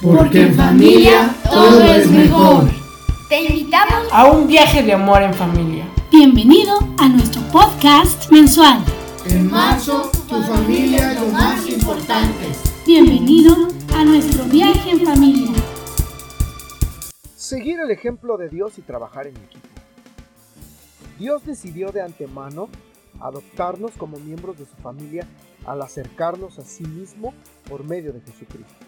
Porque en familia todo es mejor. Te invitamos a un viaje de amor en familia. Bienvenido a nuestro podcast mensual. En marzo, tu familia es lo más importante. Bienvenido a nuestro viaje en familia. Seguir el ejemplo de Dios y trabajar en equipo. Dios decidió de antemano adoptarnos como miembros de su familia al acercarnos a sí mismo por medio de Jesucristo.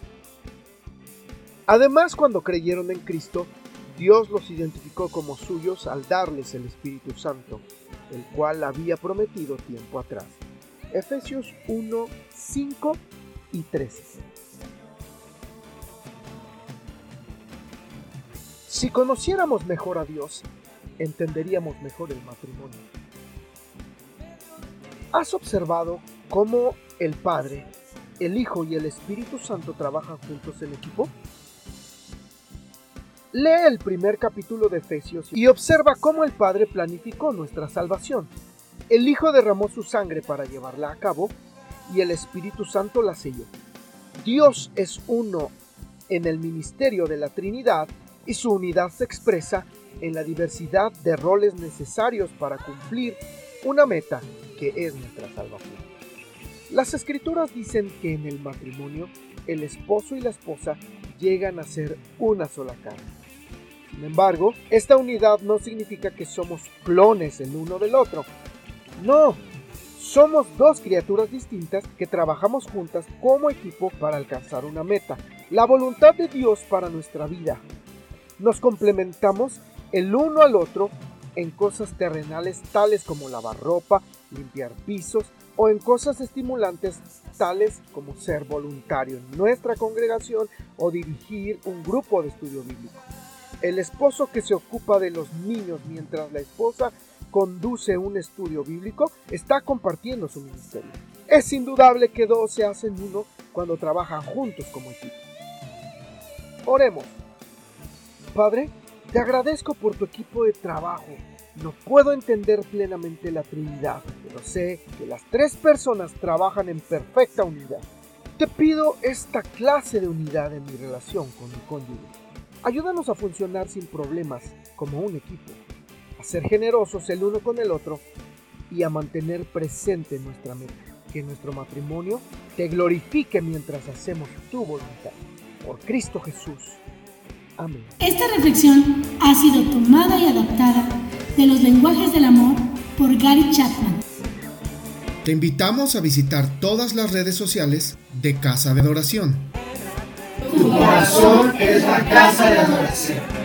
Además, cuando creyeron en Cristo, Dios los identificó como suyos al darles el Espíritu Santo, el cual había prometido tiempo atrás. Efesios 1, 5 y 13. Si conociéramos mejor a Dios, entenderíamos mejor el matrimonio. ¿Has observado cómo el Padre, el Hijo y el Espíritu Santo trabajan juntos en equipo? Lee el primer capítulo de Efesios y observa cómo el Padre planificó nuestra salvación. El Hijo derramó su sangre para llevarla a cabo y el Espíritu Santo la selló. Dios es uno en el ministerio de la Trinidad y su unidad se expresa en la diversidad de roles necesarios para cumplir una meta que es nuestra salvación. Las escrituras dicen que en el matrimonio el esposo y la esposa llegan a ser una sola carne. Sin embargo, esta unidad no significa que somos clones el uno del otro. No, somos dos criaturas distintas que trabajamos juntas como equipo para alcanzar una meta, la voluntad de Dios para nuestra vida. Nos complementamos el uno al otro en cosas terrenales tales como lavar ropa, limpiar pisos o en cosas estimulantes tales como ser voluntario en nuestra congregación o dirigir un grupo de estudio bíblico. El esposo que se ocupa de los niños mientras la esposa conduce un estudio bíblico está compartiendo su ministerio. Es indudable que dos se hacen uno cuando trabajan juntos como equipo. Oremos. Padre, te agradezco por tu equipo de trabajo. No puedo entender plenamente la Trinidad, pero sé que las tres personas trabajan en perfecta unidad. Te pido esta clase de unidad en mi relación con mi cónyuge. Ayúdanos a funcionar sin problemas como un equipo, a ser generosos el uno con el otro y a mantener presente nuestra meta, que nuestro matrimonio te glorifique mientras hacemos tu voluntad. Por Cristo Jesús. Amén. Esta reflexión ha sido tomada y adaptada de los lenguajes del amor por Gary Chapman. Te invitamos a visitar todas las redes sociales de Casa de Adoración tu corazón es la casa de adoración.